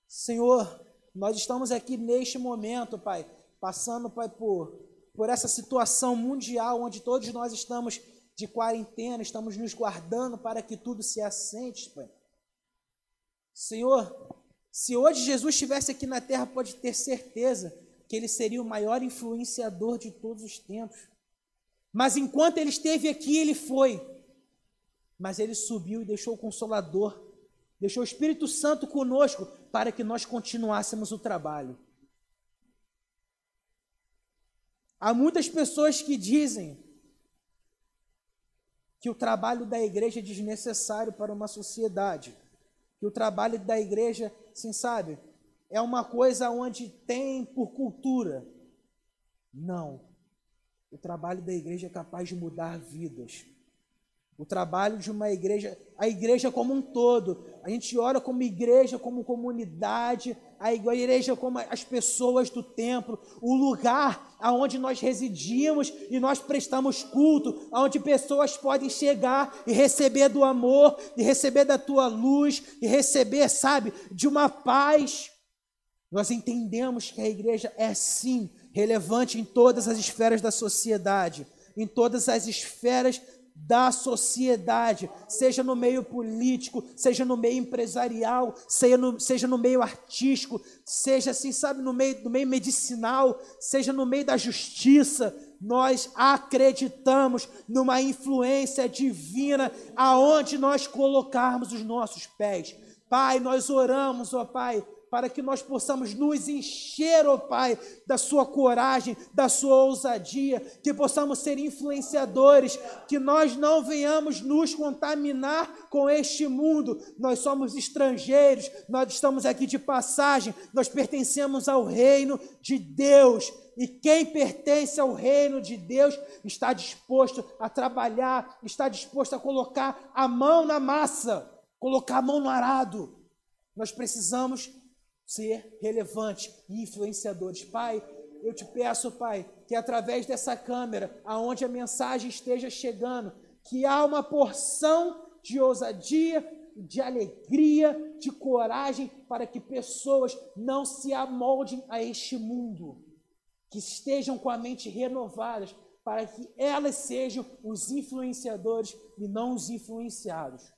Senhor, nós estamos aqui neste momento, Pai, passando, Pai, por, por essa situação mundial onde todos nós estamos de quarentena, estamos nos guardando para que tudo se assente, Pai. Senhor, se hoje Jesus estivesse aqui na terra, pode ter certeza que ele seria o maior influenciador de todos os tempos. Mas enquanto ele esteve aqui, ele foi. Mas ele subiu e deixou o Consolador, deixou o Espírito Santo conosco para que nós continuássemos o trabalho. Há muitas pessoas que dizem que o trabalho da igreja é desnecessário para uma sociedade, que o trabalho da igreja, sim, sabe, é uma coisa onde tem por cultura. Não. O trabalho da igreja é capaz de mudar vidas. O trabalho de uma igreja, a igreja como um todo. A gente ora como igreja, como comunidade, a igreja como as pessoas do templo, o lugar aonde nós residimos e nós prestamos culto, aonde pessoas podem chegar e receber do amor, e receber da tua luz, e receber, sabe, de uma paz. Nós entendemos que a igreja é sim relevante em todas as esferas da sociedade, em todas as esferas da sociedade, seja no meio político, seja no meio empresarial, seja no, seja no meio artístico, seja assim, sabe, no meio, no meio medicinal, seja no meio da justiça, nós acreditamos numa influência divina aonde nós colocarmos os nossos pés. Pai, nós oramos, ó Pai, para que nós possamos nos encher, ó oh Pai, da Sua coragem, da Sua ousadia, que possamos ser influenciadores, que nós não venhamos nos contaminar com este mundo. Nós somos estrangeiros, nós estamos aqui de passagem, nós pertencemos ao reino de Deus. E quem pertence ao reino de Deus está disposto a trabalhar, está disposto a colocar a mão na massa, colocar a mão no arado. Nós precisamos ser relevante e influenciadores. Pai, eu te peço, Pai, que através dessa câmera, aonde a mensagem esteja chegando, que há uma porção de ousadia, de alegria, de coragem para que pessoas não se amoldem a este mundo, que estejam com a mente renovadas, para que elas sejam os influenciadores e não os influenciados.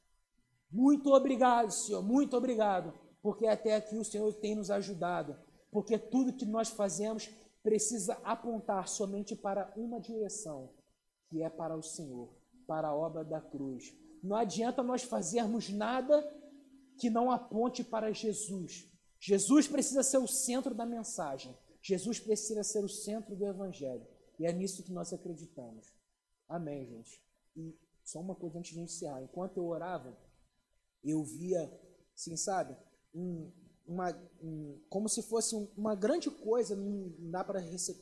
Muito obrigado, Senhor, muito obrigado porque até aqui o Senhor tem nos ajudado, porque tudo que nós fazemos precisa apontar somente para uma direção, que é para o Senhor, para a obra da cruz. Não adianta nós fazermos nada que não aponte para Jesus. Jesus precisa ser o centro da mensagem. Jesus precisa ser o centro do evangelho. E é nisso que nós acreditamos. Amém, gente. E só uma coisa antes de encerrar. Enquanto eu orava, eu via, sim, sabe? Um, uma, um, como se fosse um, uma grande coisa, não dá para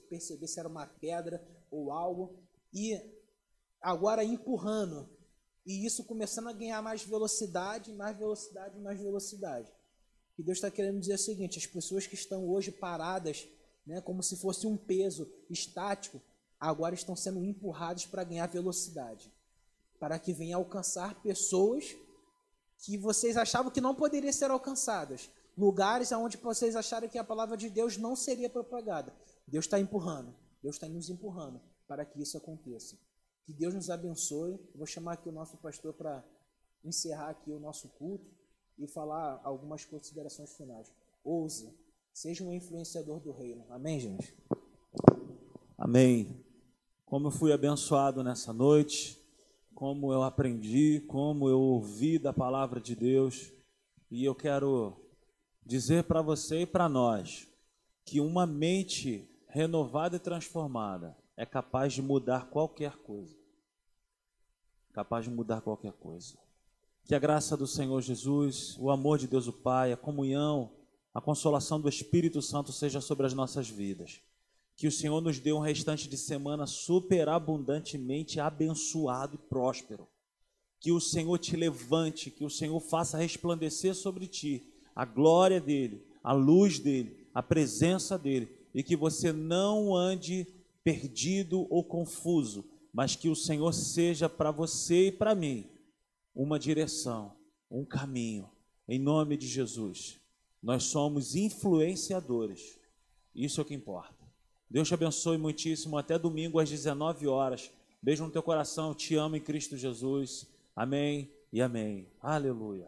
perceber se era uma pedra ou algo, e agora empurrando, e isso começando a ganhar mais velocidade, mais velocidade, mais velocidade. E Deus está querendo dizer o seguinte: as pessoas que estão hoje paradas, né, como se fosse um peso estático, agora estão sendo empurradas para ganhar velocidade, para que venha alcançar pessoas que vocês achavam que não poderiam ser alcançadas, lugares onde vocês acharam que a palavra de Deus não seria propagada. Deus está empurrando, Deus está nos empurrando para que isso aconteça. Que Deus nos abençoe. Eu vou chamar aqui o nosso pastor para encerrar aqui o nosso culto e falar algumas considerações finais. Ouse, seja um influenciador do reino. Amém, gente? Amém. Como eu fui abençoado nessa noite como eu aprendi, como eu ouvi da palavra de Deus. E eu quero dizer para você e para nós que uma mente renovada e transformada é capaz de mudar qualquer coisa. Capaz de mudar qualquer coisa. Que a graça do Senhor Jesus, o amor de Deus o Pai, a comunhão, a consolação do Espírito Santo seja sobre as nossas vidas que o Senhor nos dê um restante de semana superabundantemente abençoado e próspero. que o Senhor te levante, que o Senhor faça resplandecer sobre ti a glória dele, a luz dele, a presença dele, e que você não ande perdido ou confuso, mas que o Senhor seja para você e para mim uma direção, um caminho, em nome de Jesus. Nós somos influenciadores, isso é o que importa. Deus te abençoe muitíssimo. Até domingo às 19 horas. Beijo no teu coração. Te amo em Cristo Jesus. Amém e amém. Aleluia.